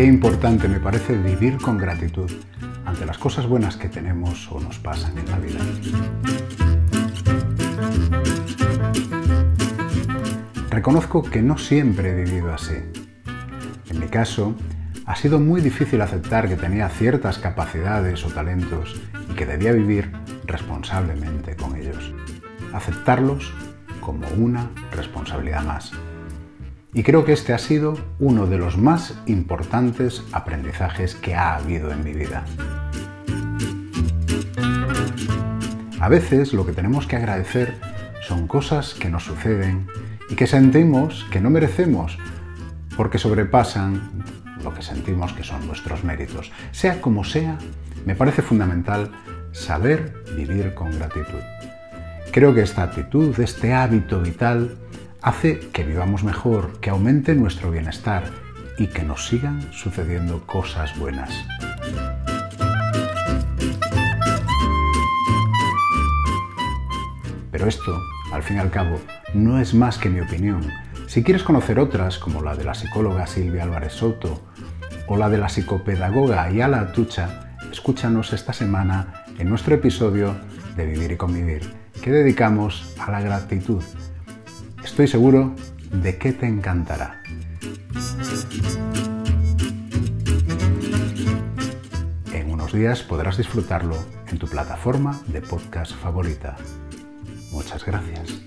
qué importante me parece vivir con gratitud ante las cosas buenas que tenemos o nos pasan en la vida. Reconozco que no siempre he vivido así. En mi caso, ha sido muy difícil aceptar que tenía ciertas capacidades o talentos y que debía vivir responsablemente con ellos. Aceptarlos como una responsabilidad más. Y creo que este ha sido uno de los más importantes aprendizajes que ha habido en mi vida. A veces lo que tenemos que agradecer son cosas que nos suceden y que sentimos que no merecemos porque sobrepasan lo que sentimos que son nuestros méritos. Sea como sea, me parece fundamental saber vivir con gratitud. Creo que esta actitud, este hábito vital, hace que vivamos mejor, que aumente nuestro bienestar y que nos sigan sucediendo cosas buenas. Pero esto, al fin y al cabo, no es más que mi opinión. Si quieres conocer otras, como la de la psicóloga Silvia Álvarez Soto o la de la psicopedagoga Ayala Tucha, escúchanos esta semana en nuestro episodio de Vivir y Convivir que dedicamos a la gratitud. Estoy seguro de que te encantará. En unos días podrás disfrutarlo en tu plataforma de podcast favorita. Muchas gracias.